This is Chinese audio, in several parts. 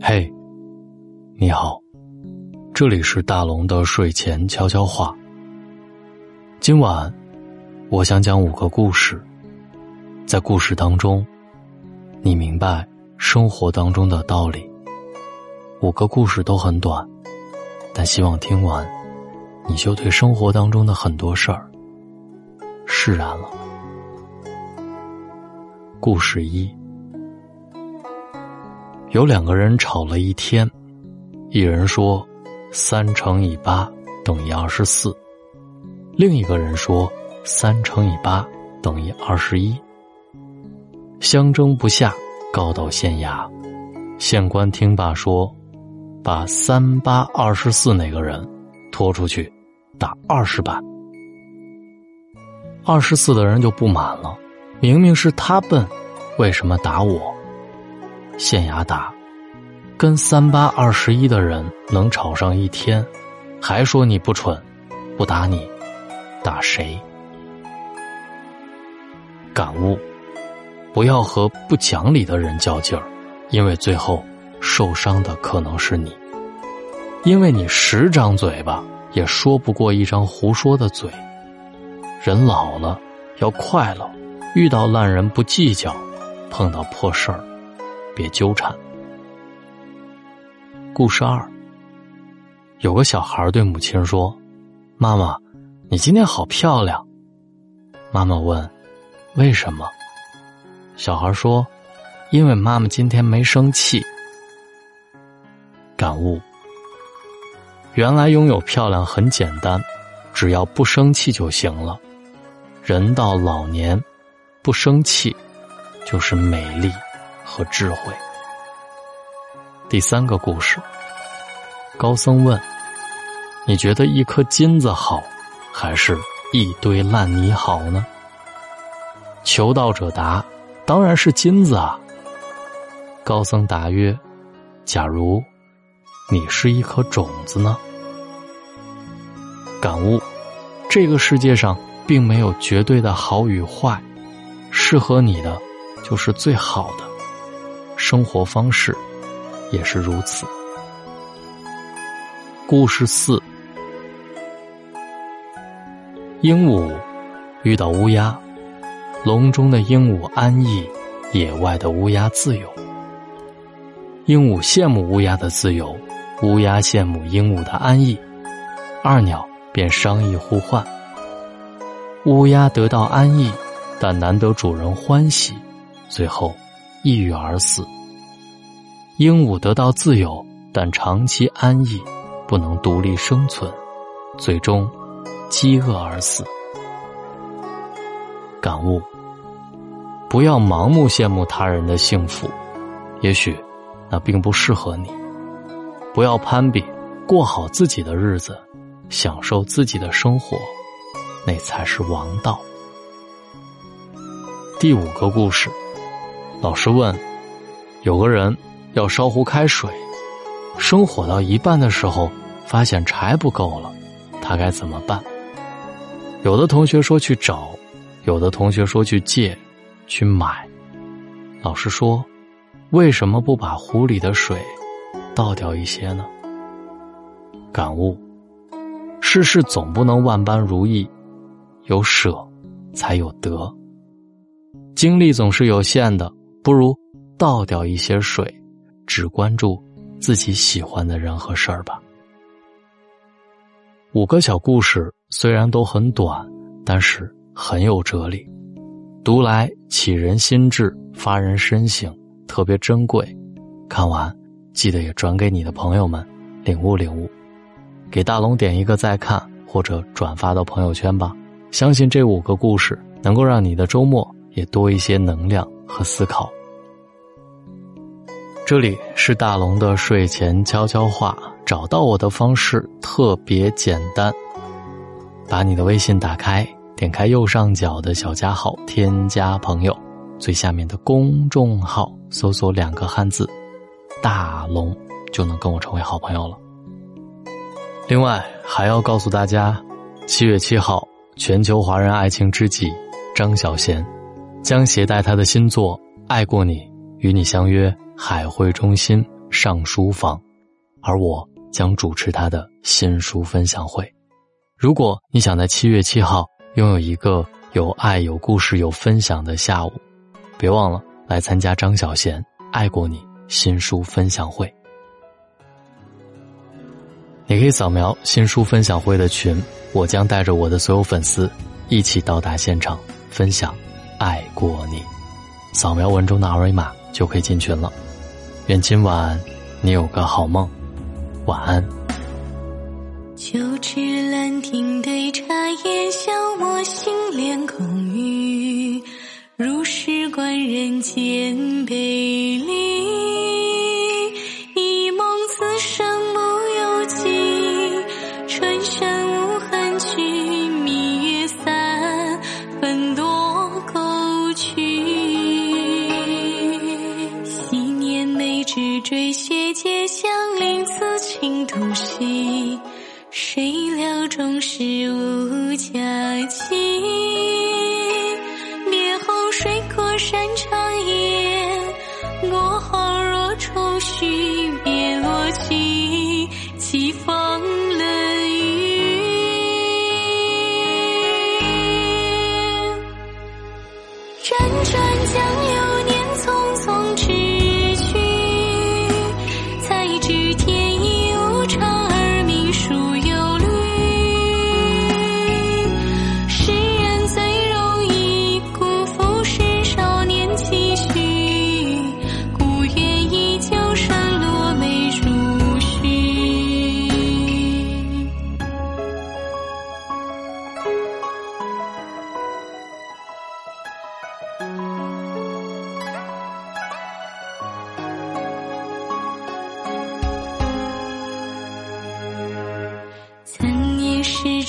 嘿，你好，这里是大龙的睡前悄悄话。今晚，我想讲五个故事，在故事当中，你明白生活当中的道理。五个故事都很短，但希望听完，你就对生活当中的很多事儿释然了。故事一：有两个人吵了一天，一人说三乘以八等于二十四，另一个人说三乘以八等于二十一，相争不下，告到县衙。县官听罢说。把三八二十四那个人拖出去打二十板，二十四的人就不满了，明明是他笨，为什么打我？县衙打，跟三八二十一的人能吵上一天，还说你不蠢，不打你，打谁？感悟：不要和不讲理的人较劲儿，因为最后。受伤的可能是你，因为你十张嘴巴也说不过一张胡说的嘴。人老了要快乐，遇到烂人不计较，碰到破事儿别纠缠。故事二，有个小孩对母亲说：“妈妈，你今天好漂亮。”妈妈问：“为什么？”小孩说：“因为妈妈今天没生气。”感悟：原来拥有漂亮很简单，只要不生气就行了。人到老年，不生气就是美丽和智慧。第三个故事，高僧问：“你觉得一颗金子好，还是一堆烂泥好呢？”求道者答：“当然是金子啊。”高僧答曰：“假如。”你是一颗种子呢？感悟：这个世界上并没有绝对的好与坏，适合你的就是最好的。生活方式也是如此。故事四：鹦鹉遇到乌鸦，笼中的鹦鹉安逸，野外的乌鸦自由。鹦鹉羡慕乌鸦的自由。乌鸦羡慕鹦鹉的安逸，二鸟便商议互换。乌鸦得到安逸，但难得主人欢喜，最后抑郁而死。鹦鹉得到自由，但长期安逸，不能独立生存，最终饥饿而死。感悟：不要盲目羡慕他人的幸福，也许那并不适合你。不要攀比，过好自己的日子，享受自己的生活，那才是王道。第五个故事，老师问：有个人要烧壶开水，生火到一半的时候，发现柴不够了，他该怎么办？有的同学说去找，有的同学说去借，去买。老师说：为什么不把壶里的水？倒掉一些呢？感悟：世事总不能万般如意，有舍才有得。精力总是有限的，不如倒掉一些水，只关注自己喜欢的人和事儿吧。五个小故事虽然都很短，但是很有哲理，读来启人心智，发人深省，特别珍贵。看完。记得也转给你的朋友们，领悟领悟，给大龙点一个再看或者转发到朋友圈吧。相信这五个故事能够让你的周末也多一些能量和思考。这里是大龙的睡前悄悄话，找到我的方式特别简单，把你的微信打开，点开右上角的小加号，添加朋友，最下面的公众号搜索两个汉字。大龙就能跟我成为好朋友了。另外还要告诉大家，七月七号，全球华人爱情知己张小娴将携带他的新作《爱过你》与你相约海汇中心上书房，而我将主持他的新书分享会。如果你想在七月七号拥有一个有爱、有故事、有分享的下午，别忘了来参加张小娴《爱过你》新书分享会。你可以扫描新书分享会的群，我将带着我的所有粉丝一起到达现场分享《爱过你》。扫描文中的二维码就可以进群了。愿今晚你有个好梦，晚安。秋池兰亭对茶烟，消磨心莲空余。如是观人间悲离。谁料终是无佳期？别后水过山长夜，过后若愁绪，别落去，凄风冷雨。辗转江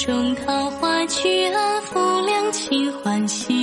中桃花去，安抚两情欢喜，